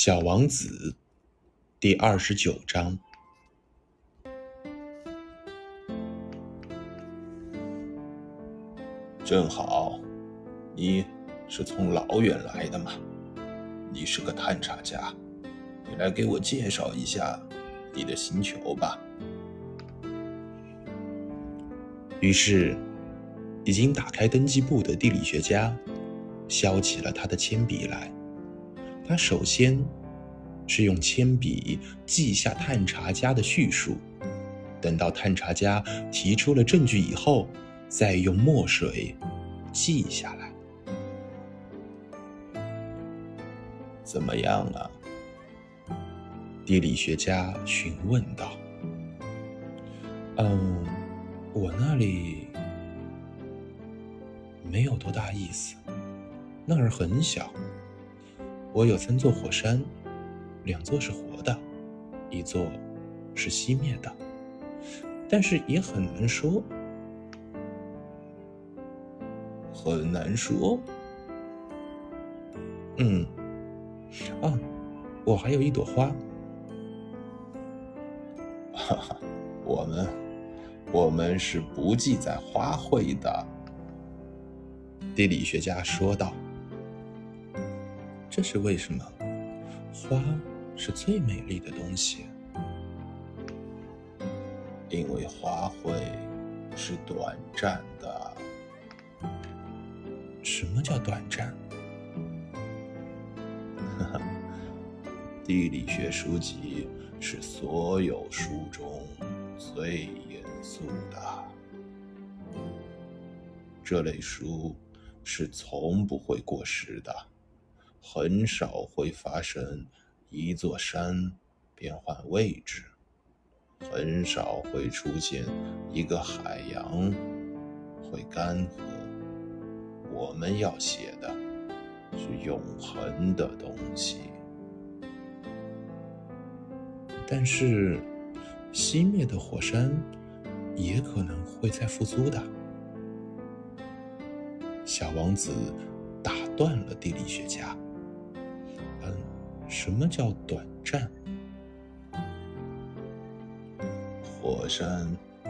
小王子第二十九章。正好，你是从老远来的嘛？你是个探查家，你来给我介绍一下你的星球吧。于是，已经打开登记簿的地理学家削起了他的铅笔来。他首先是用铅笔记下探查家的叙述，等到探查家提出了证据以后，再用墨水记下来。怎么样啊？地理学家询问道。嗯，我那里没有多大意思，那儿很小。我有三座火山，两座是活的，一座是熄灭的，但是也很难说，很难说。嗯，啊，我还有一朵花。哈哈，我们我们是不记载花卉的。地理学家说道。这是为什么？花是最美丽的东西，因为花卉是短暂的。什么叫短暂？哈哈，地理学书籍是所有书中最严肃的，这类书是从不会过时的。很少会发生一座山变换位置，很少会出现一个海洋会干涸。我们要写的是永恒的东西。但是，熄灭的火山也可能会再复苏的。小王子打断了地理学家。什么叫短暂？火山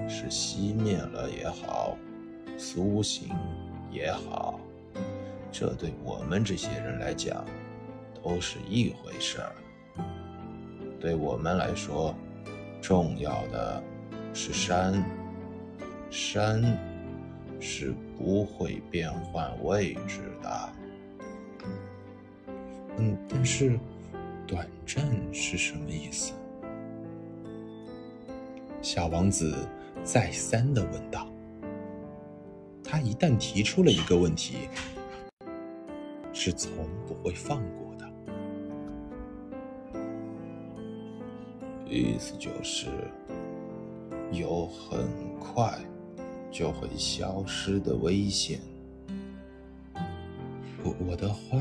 是熄灭了也好，苏醒也好，这对我们这些人来讲都是一回事儿。对我们来说，重要的是山，山是不会变换位置的。嗯，但是。短暂是什么意思？小王子再三的问道。他一旦提出了一个问题，是从不会放过的。意思就是，有很快就会消失的危险。我我的花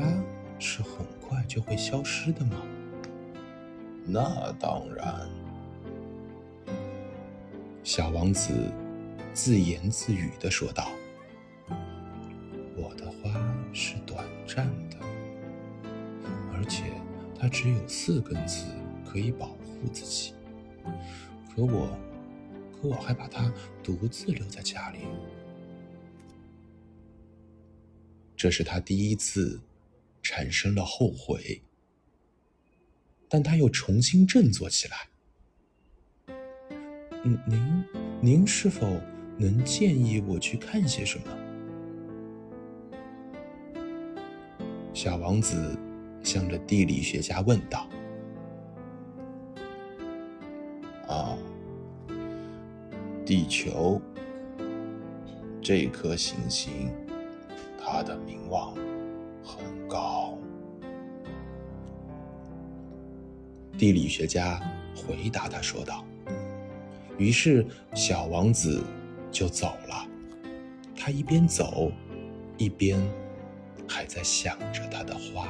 是很快就会消失的吗？那当然，小王子自言自语的说道：“我的花是短暂的，而且它只有四根刺可以保护自己。可我，可我还把它独自留在家里。这是他第一次产生了后悔。”但他又重新振作起来。您，您是否能建议我去看些什么？小王子向着地理学家问道。啊，地球这颗行星，它的名望地理学家回答他说道。于是，小王子就走了。他一边走，一边还在想着他的花。